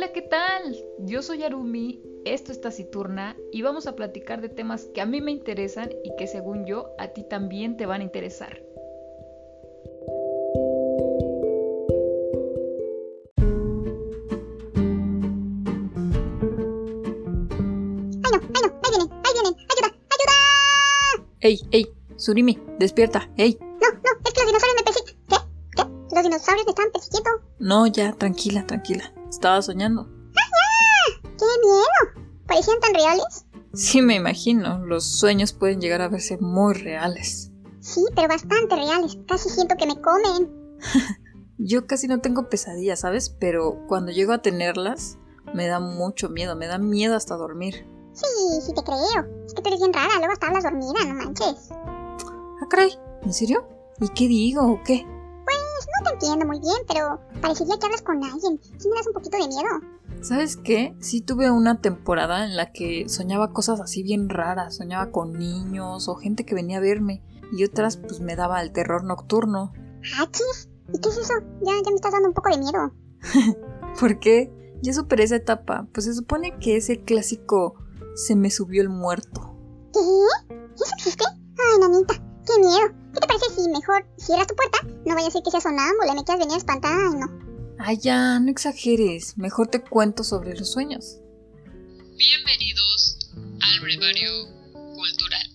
Hola, ¿qué tal? Yo soy Arumi, esto es Taciturna y vamos a platicar de temas que a mí me interesan y que según yo a ti también te van a interesar. ¡Ay no! ¡Ay no! ¡Ahí vienen! ¡Ahí vienen! ¡Ayuda! ¡Ayuda! ¡Ey, ey! Surimi, despierta, ey. No, no, es que los dinosaurios me persiguen. ¿Qué? ¿Qué? ¿Los dinosaurios me están persiguiendo? No, ya, tranquila, tranquila. Estaba soñando. ¡Qué miedo! ¿Parecían tan reales? Sí, me imagino. Los sueños pueden llegar a verse muy reales. Sí, pero bastante reales. Casi siento que me comen. Yo casi no tengo pesadillas, ¿sabes? Pero cuando llego a tenerlas, me da mucho miedo. Me da miedo hasta dormir. Sí, sí te creo. Es que tú eres bien rara, luego hasta hablas dormida, no manches. Ah, caray. ¿En serio? ¿Y qué digo o qué? No te entiendo muy bien, pero parecería que hablas con alguien. Sí me das un poquito de miedo. ¿Sabes qué? Sí tuve una temporada en la que soñaba cosas así bien raras. Soñaba con niños o gente que venía a verme. Y otras pues me daba el terror nocturno. ¿Achis? ¿Y qué es eso? Ya, ya me estás dando un poco de miedo. ¿Por qué? Ya superé esa etapa. Pues se supone que es el clásico se me subió el muerto. ¿Qué? ¿Eso existe? Ay, nanita, qué miedo. Mejor cierras tu puerta? No vaya a ser que seas sonámbula y me quieras venir a espantar. Ay, no. Ay, ya, no exageres. Mejor te cuento sobre los sueños. Bienvenidos al brevario cultural.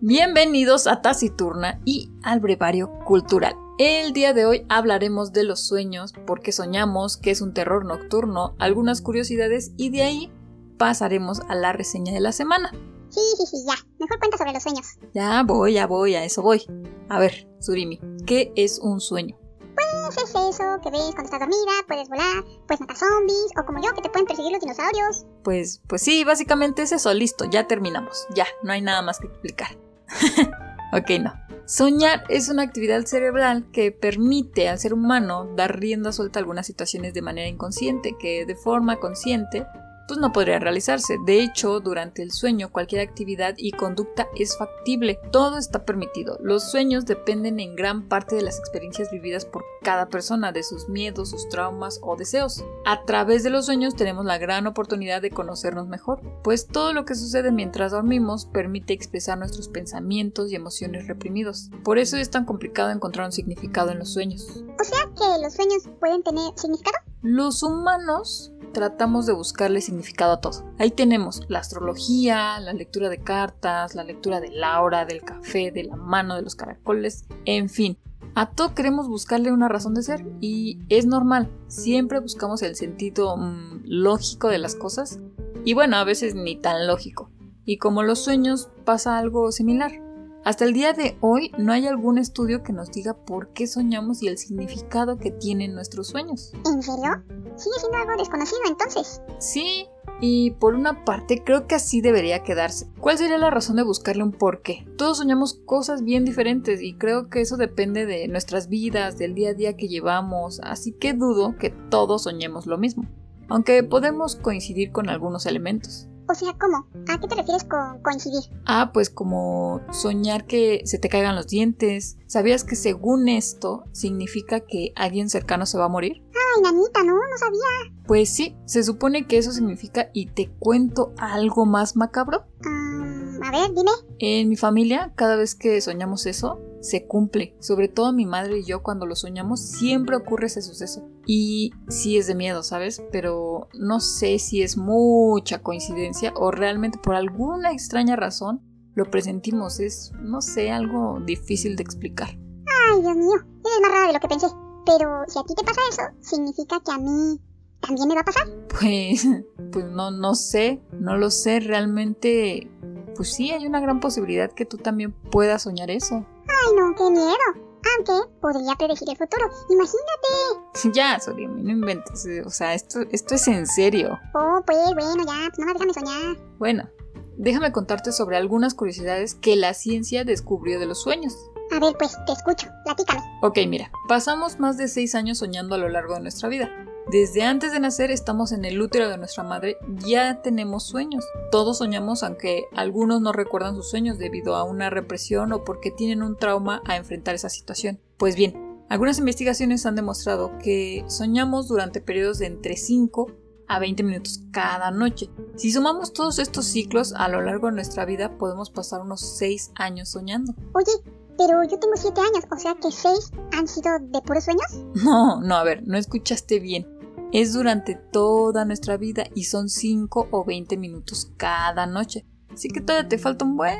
Bienvenidos a Taciturna y al brevario cultural. El día de hoy hablaremos de los sueños, por qué soñamos, qué es un terror nocturno, algunas curiosidades y de ahí pasaremos a la reseña de la semana. Sí, sí, sí, ya. Mejor cuenta sobre los sueños. Ya voy, ya voy, a eso voy. A ver, Surimi, ¿qué es un sueño? Pues es eso que ves cuando estás dormida, puedes volar, puedes matar zombies, o como yo, que te pueden perseguir los dinosaurios. Pues, pues sí, básicamente es eso, listo, ya terminamos. Ya, no hay nada más que explicar. ok, no. Soñar es una actividad cerebral que permite al ser humano dar rienda suelta a algunas situaciones de manera inconsciente, que de forma consciente pues no podría realizarse. De hecho, durante el sueño cualquier actividad y conducta es factible. Todo está permitido. Los sueños dependen en gran parte de las experiencias vividas por cada persona, de sus miedos, sus traumas o deseos. A través de los sueños tenemos la gran oportunidad de conocernos mejor, pues todo lo que sucede mientras dormimos permite expresar nuestros pensamientos y emociones reprimidos. Por eso es tan complicado encontrar un significado en los sueños. O sea que los sueños pueden tener significado. Los humanos tratamos de buscarle significado a todo. Ahí tenemos la astrología, la lectura de cartas, la lectura de la hora, del café, de la mano, de los caracoles, en fin. A todo queremos buscarle una razón de ser y es normal. Siempre buscamos el sentido mmm, lógico de las cosas y bueno, a veces ni tan lógico. Y como los sueños pasa algo similar. Hasta el día de hoy no hay algún estudio que nos diga por qué soñamos y el significado que tienen nuestros sueños. ¿En serio? Sigue siendo algo desconocido entonces. Sí, y por una parte creo que así debería quedarse. ¿Cuál sería la razón de buscarle un porqué? Todos soñamos cosas bien diferentes y creo que eso depende de nuestras vidas, del día a día que llevamos, así que dudo que todos soñemos lo mismo. Aunque podemos coincidir con algunos elementos. O sea, ¿cómo? ¿A qué te refieres con coincidir? Ah, pues como soñar que se te caigan los dientes. ¿Sabías que según esto significa que alguien cercano se va a morir? Ay, nanita, no, no sabía. Pues sí, se supone que eso significa y te cuento algo más macabro. Um, a ver, dime. En mi familia, cada vez que soñamos eso, se cumple. Sobre todo mi madre y yo cuando lo soñamos siempre ocurre ese suceso. Y sí es de miedo, ¿sabes? Pero no sé si es mucha coincidencia o realmente por alguna extraña razón lo presentimos. Es, no sé, algo difícil de explicar. Ay, Dios mío, eres más rara de lo que pensé. Pero si a ti te pasa eso, significa que a mí también me va a pasar. Pues, pues no, no sé, no lo sé. Realmente, pues sí, hay una gran posibilidad que tú también puedas soñar eso. Ay, no, qué miedo. Aunque podría predecir el futuro. Imagínate. Ya, Sorimi, no inventes. O sea, esto, esto es en serio. Oh, pues bueno, ya, pues no déjame soñar. Bueno, déjame contarte sobre algunas curiosidades que la ciencia descubrió de los sueños. A ver, pues te escucho, platícame. Ok, mira, pasamos más de 6 años soñando a lo largo de nuestra vida. Desde antes de nacer estamos en el útero de nuestra madre, ya tenemos sueños. Todos soñamos aunque algunos no recuerdan sus sueños debido a una represión o porque tienen un trauma a enfrentar esa situación. Pues bien, Algunas investigaciones han demostrado que soñamos durante periodos de entre 5 a 20 minutos cada noche. Si sumamos todos estos ciclos a lo largo de nuestra vida, podemos pasar unos 6 años soñando. Oye, pero yo tengo 7 años, o sea que 6 han sido de puros sueños. No, no, a ver, no escuchaste bien. Es durante toda nuestra vida y son 5 o 20 minutos cada noche. Así que todavía te falta un buen.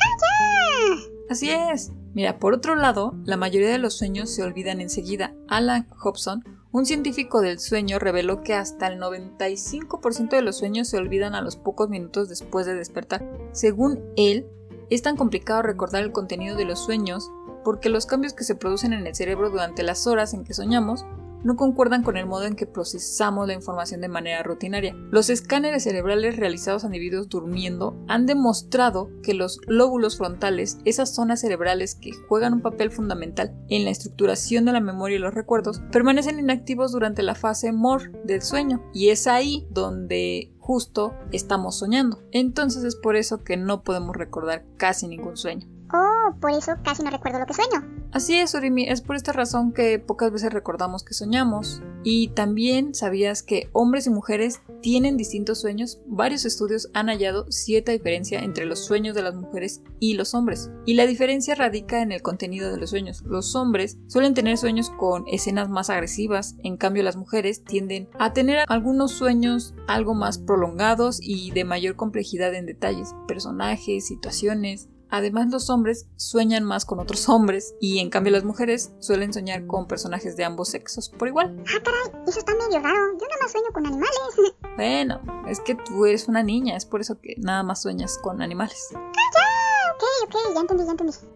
¡Ah, Así es. Mira, por otro lado, la mayoría de los sueños se olvidan enseguida. Alan Hobson, un científico del sueño, reveló que hasta el 95% de los sueños se olvidan a los pocos minutos después de despertar. Según él, es tan complicado recordar el contenido de los sueños porque los cambios que se producen en el cerebro durante las horas en que soñamos no concuerdan con el modo en que procesamos la información de manera rutinaria. Los escáneres cerebrales realizados a individuos durmiendo han demostrado que los lóbulos frontales, esas zonas cerebrales que juegan un papel fundamental en la estructuración de la memoria y los recuerdos, permanecen inactivos durante la fase MOR del sueño. Y es ahí donde justo estamos soñando. Entonces es por eso que no podemos recordar casi ningún sueño. Oh, por eso casi no recuerdo lo que sueño. Así es, Urimi, es por esta razón que pocas veces recordamos que soñamos. Y también sabías que hombres y mujeres tienen distintos sueños. Varios estudios han hallado cierta diferencia entre los sueños de las mujeres y los hombres. Y la diferencia radica en el contenido de los sueños. Los hombres suelen tener sueños con escenas más agresivas, en cambio las mujeres tienden a tener algunos sueños algo más prolongados y de mayor complejidad en detalles, personajes, situaciones, Además, los hombres sueñan más con otros hombres y en cambio las mujeres suelen soñar con personajes de ambos sexos por igual. Ah, caray, eso está medio raro. Yo nada más sueño con animales. Bueno, es que tú eres una niña, es por eso que nada más sueñas con animales.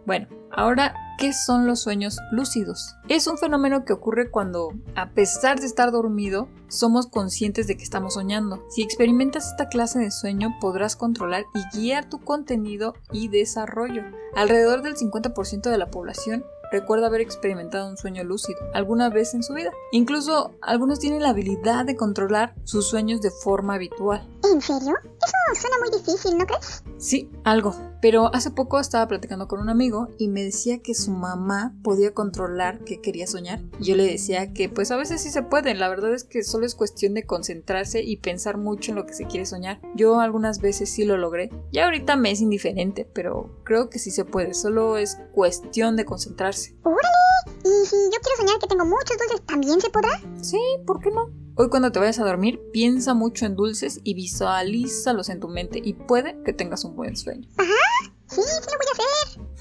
Bueno, ahora, ¿qué son los sueños lúcidos? Es un fenómeno que ocurre cuando, a pesar de estar dormido, somos conscientes de que estamos soñando. Si experimentas esta clase de sueño, podrás controlar y guiar tu contenido y desarrollo. Alrededor del 50% de la población recuerda haber experimentado un sueño lúcido alguna vez en su vida. Incluso algunos tienen la habilidad de controlar sus sueños de forma habitual. ¿En serio? Eso suena muy difícil, ¿no crees? Sí, algo. Pero hace poco estaba platicando con un amigo y me decía que su mamá podía controlar que quería soñar. Y yo le decía que pues a veces sí se puede. La verdad es que solo es cuestión de concentrarse y pensar mucho en lo que se quiere soñar. Yo algunas veces sí lo logré. Ya ahorita me es indiferente, pero creo que sí se puede. Solo es cuestión de concentrarse. ¡Órale! ¿Y si yo quiero soñar que tengo muchos dulces, también se podrá? Sí, ¿por qué no? Hoy cuando te vayas a dormir, piensa mucho en dulces y visualízalos en tu mente y puede que tengas un buen sueño. Sí, sí lo voy a hacer.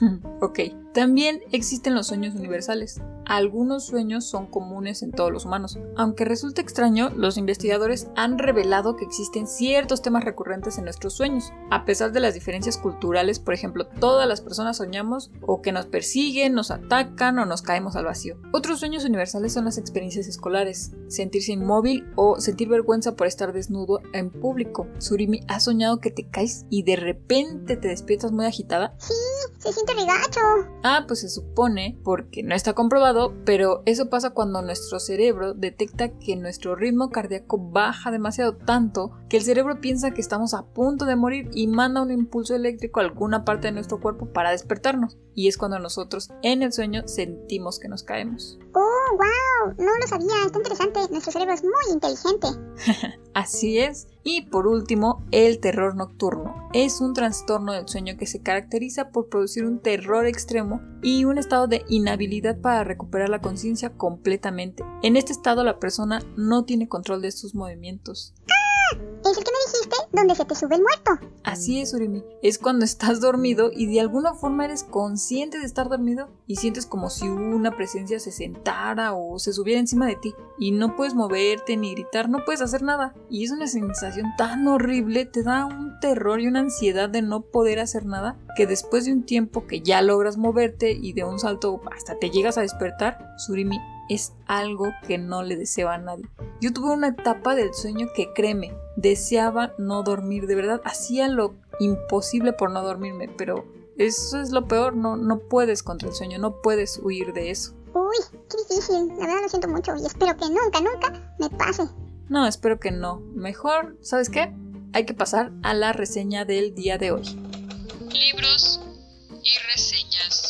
ok, también existen los sueños universales. Algunos sueños son comunes en todos los humanos. Aunque resulte extraño, los investigadores han revelado que existen ciertos temas recurrentes en nuestros sueños. A pesar de las diferencias culturales, por ejemplo, todas las personas soñamos o que nos persiguen, nos atacan o nos caemos al vacío. Otros sueños universales son las experiencias escolares, sentirse inmóvil o sentir vergüenza por estar desnudo en público. Surimi, ¿has soñado que te caes y de repente te despiertas muy agitada? Sí, se siente regacho. Ah, pues se supone, porque no está comprobado, pero eso pasa cuando nuestro cerebro detecta que nuestro ritmo cardíaco baja demasiado tanto que el cerebro piensa que estamos a punto de morir y manda un impulso eléctrico a alguna parte de nuestro cuerpo para despertarnos. Y es cuando nosotros en el sueño sentimos que nos caemos. Oh, wow, no lo sabía, está interesante. Nuestro cerebro es muy inteligente. Así es. Y por último, el terror nocturno. Es un trastorno del sueño que se caracteriza por producir un terror extremo y un estado de inhabilidad para recuperar la conciencia completamente. En este estado la persona no tiene control de sus movimientos. Es el que me dijiste donde se te sube el muerto. Así es, Urimi. Es cuando estás dormido y de alguna forma eres consciente de estar dormido y sientes como si una presencia se sentara o se subiera encima de ti y no puedes moverte ni gritar, no puedes hacer nada. Y es una sensación tan horrible, te da un terror y una ansiedad de no poder hacer nada que después de un tiempo que ya logras moverte y de un salto hasta te llegas a despertar, Surimi es algo que no le deseo a nadie. Yo tuve una etapa del sueño que créeme, deseaba no dormir, de verdad, hacía lo imposible por no dormirme, pero eso es lo peor, no, no puedes contra el sueño, no puedes huir de eso. Uy, qué difícil. La verdad lo siento mucho y espero que nunca, nunca me pase. No, espero que no. Mejor, ¿sabes qué? Hay que pasar a la reseña del día de hoy. Libros y reseñas.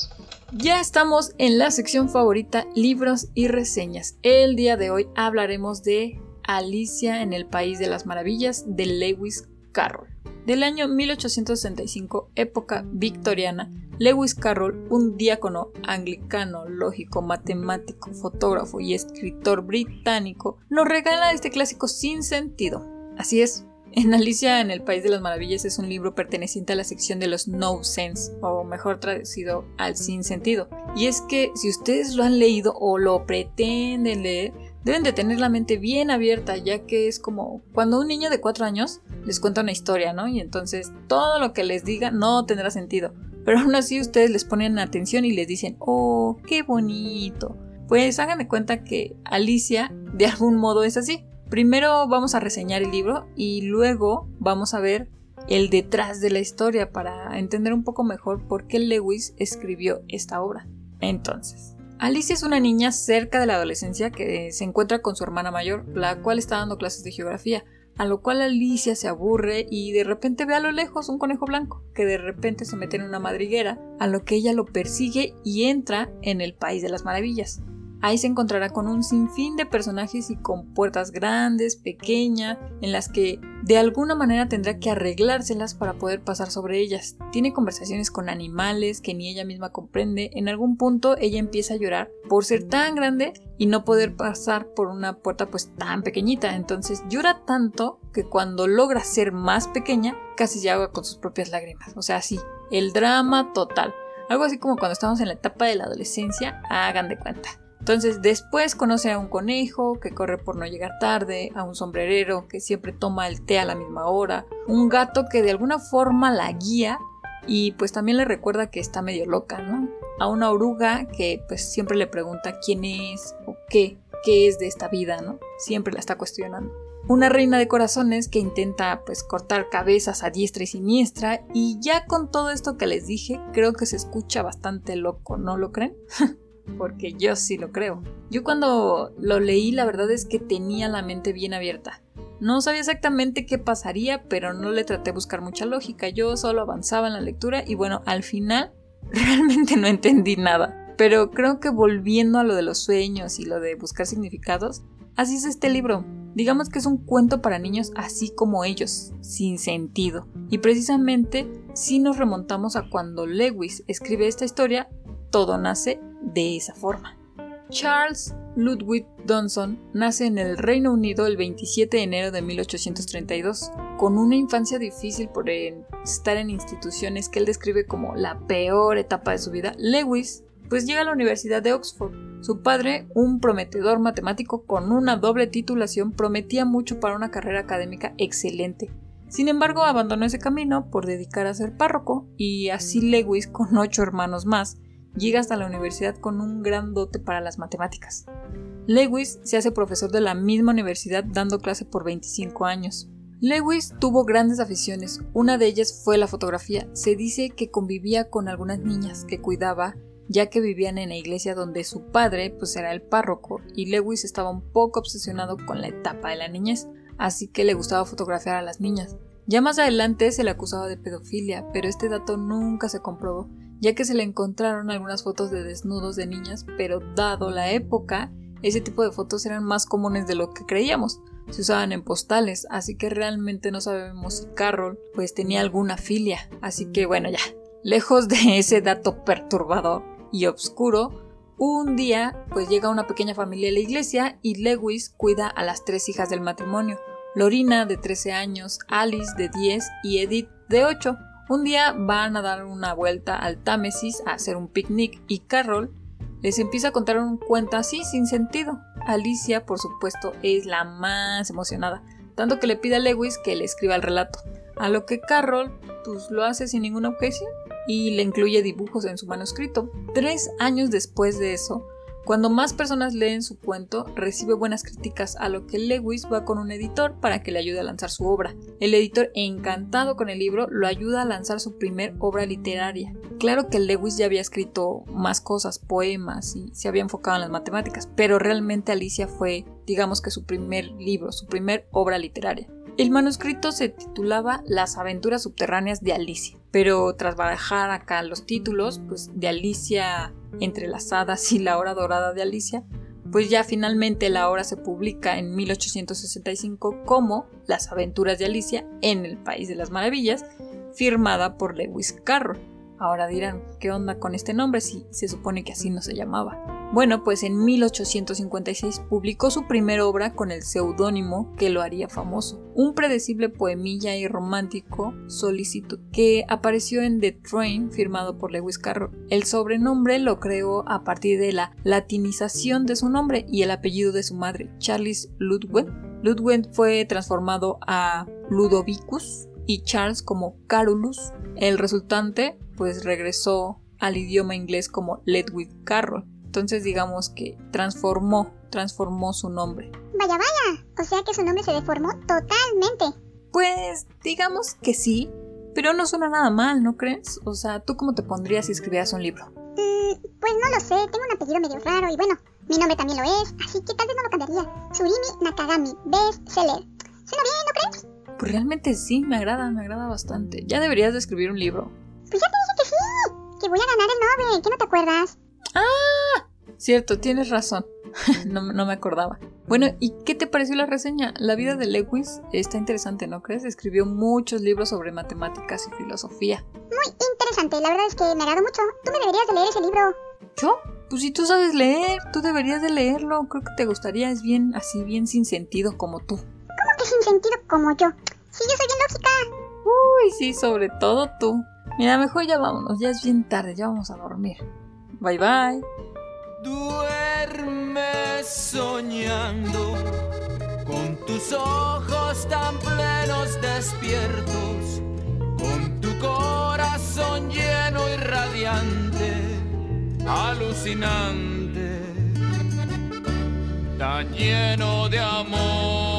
Ya estamos en la sección favorita, libros y reseñas. El día de hoy hablaremos de Alicia en el País de las Maravillas de Lewis Carroll. Del año 1865, época victoriana, Lewis Carroll, un diácono anglicano, lógico, matemático, fotógrafo y escritor británico, nos regala este clásico sin sentido. Así es, en Alicia en el País de las Maravillas es un libro perteneciente a la sección de los no sense, o mejor traducido al sin sentido. Y es que si ustedes lo han leído o lo pretenden leer, deben de tener la mente bien abierta, ya que es como cuando un niño de 4 años les cuenta una historia, ¿no? Y entonces todo lo que les diga no tendrá sentido. Pero aún así ustedes les ponen atención y les dicen, oh, qué bonito. Pues hagan cuenta que Alicia de algún modo es así. Primero vamos a reseñar el libro y luego vamos a ver el detrás de la historia para entender un poco mejor por qué Lewis escribió esta obra. Entonces, Alicia es una niña cerca de la adolescencia que se encuentra con su hermana mayor, la cual está dando clases de geografía, a lo cual Alicia se aburre y de repente ve a lo lejos un conejo blanco, que de repente se mete en una madriguera, a lo que ella lo persigue y entra en el País de las Maravillas. Ahí se encontrará con un sinfín de personajes y con puertas grandes, pequeñas, en las que de alguna manera tendrá que arreglárselas para poder pasar sobre ellas. Tiene conversaciones con animales que ni ella misma comprende. En algún punto ella empieza a llorar por ser tan grande y no poder pasar por una puerta pues tan pequeñita. Entonces llora tanto que cuando logra ser más pequeña casi se ahoga con sus propias lágrimas. O sea, sí, el drama total. Algo así como cuando estamos en la etapa de la adolescencia, hagan de cuenta. Entonces después conoce a un conejo que corre por no llegar tarde, a un sombrerero que siempre toma el té a la misma hora, un gato que de alguna forma la guía y pues también le recuerda que está medio loca, ¿no? A una oruga que pues siempre le pregunta quién es o qué, qué es de esta vida, ¿no? Siempre la está cuestionando. Una reina de corazones que intenta pues cortar cabezas a diestra y siniestra y ya con todo esto que les dije creo que se escucha bastante loco, ¿no lo creen? porque yo sí lo creo. Yo cuando lo leí la verdad es que tenía la mente bien abierta. No sabía exactamente qué pasaría, pero no le traté de buscar mucha lógica. Yo solo avanzaba en la lectura y bueno, al final realmente no entendí nada. Pero creo que volviendo a lo de los sueños y lo de buscar significados, así es este libro. Digamos que es un cuento para niños así como ellos, sin sentido. Y precisamente si nos remontamos a cuando Lewis escribe esta historia, todo nace de esa forma. Charles Ludwig Donson nace en el Reino Unido el 27 de enero de 1832, con una infancia difícil por estar en instituciones que él describe como la peor etapa de su vida. Lewis pues llega a la Universidad de Oxford. Su padre, un prometedor matemático con una doble titulación, prometía mucho para una carrera académica excelente. Sin embargo, abandonó ese camino por dedicar a ser párroco y así Lewis, con ocho hermanos más, llega hasta la universidad con un gran dote para las matemáticas. Lewis se hace profesor de la misma universidad dando clase por 25 años. Lewis tuvo grandes aficiones, una de ellas fue la fotografía. Se dice que convivía con algunas niñas que cuidaba, ya que vivían en la iglesia donde su padre pues era el párroco y Lewis estaba un poco obsesionado con la etapa de la niñez, así que le gustaba fotografiar a las niñas. Ya más adelante se le acusaba de pedofilia, pero este dato nunca se comprobó ya que se le encontraron algunas fotos de desnudos de niñas, pero dado la época, ese tipo de fotos eran más comunes de lo que creíamos. Se usaban en postales, así que realmente no sabemos si Carroll pues tenía alguna filia. Así que bueno, ya, lejos de ese dato perturbador y oscuro, un día pues llega una pequeña familia a la iglesia y Lewis cuida a las tres hijas del matrimonio. Lorina de 13 años, Alice de 10 y Edith de 8. Un día van a dar una vuelta al Támesis a hacer un picnic y Carol les empieza a contar un cuento así sin sentido. Alicia, por supuesto, es la más emocionada, tanto que le pide a Lewis que le escriba el relato, a lo que Carol pues lo hace sin ninguna objeción y le incluye dibujos en su manuscrito. Tres años después de eso, cuando más personas leen su cuento, recibe buenas críticas, a lo que Lewis va con un editor para que le ayude a lanzar su obra. El editor, encantado con el libro, lo ayuda a lanzar su primer obra literaria. Claro que Lewis ya había escrito más cosas, poemas y se había enfocado en las matemáticas, pero realmente Alicia fue, digamos que su primer libro, su primer obra literaria. El manuscrito se titulaba Las aventuras subterráneas de Alicia. Pero tras barajar acá los títulos, pues de Alicia entre las hadas y la hora dorada de Alicia, pues ya finalmente la obra se publica en 1865 como Las aventuras de Alicia en el País de las Maravillas, firmada por Lewis Carroll. Ahora dirán, ¿qué onda con este nombre si se supone que así no se llamaba? Bueno, pues en 1856 publicó su primera obra con el seudónimo que lo haría famoso, un predecible poemilla y romántico Solicitud, que apareció en The Train firmado por Lewis Carroll. El sobrenombre lo creó a partir de la latinización de su nombre y el apellido de su madre, Charles Ludwig. Ludwig fue transformado a Ludovicus y Charles como Carolus. El resultante pues regresó al idioma inglés como Ludwig Carroll. Entonces digamos que transformó, transformó su nombre. Vaya, vaya. O sea que su nombre se deformó totalmente. Pues digamos que sí, pero no suena nada mal, ¿no crees? O sea, ¿tú cómo te pondrías si escribieras un libro? Mm, pues no lo sé, tengo un apellido medio raro y bueno, mi nombre también lo es, así que tal vez no lo cambiaría. Tsurimi Nakagami, bestseller. ¿Suena bien, no crees? Pues realmente sí, me agrada, me agrada bastante. Ya deberías de escribir un libro. Pues ya te dije que sí, que voy a ganar el Nobel, ¿qué no te acuerdas? ¡Ah! Cierto, tienes razón. no, no, me acordaba. Bueno, ¿y qué te pareció la reseña? La vida de Lewis está interesante, ¿no crees? Escribió muchos libros sobre matemáticas y filosofía. Muy interesante, la verdad es que me agrado mucho. Tú me deberías de leer ese libro. ¿Yo? Pues si tú sabes leer, tú deberías de leerlo. Creo que te gustaría, es bien así, bien sin sentido como tú. ¿Cómo que sin sentido como yo? Si yo soy bien lógica. Uy, sí, sobre todo tú. Mira, mejor ya vámonos, ya es bien tarde, ya vamos a dormir. Bye bye. Duerme soñando con tus ojos tan plenos despiertos, con tu corazón lleno y radiante, alucinante, tan lleno de amor.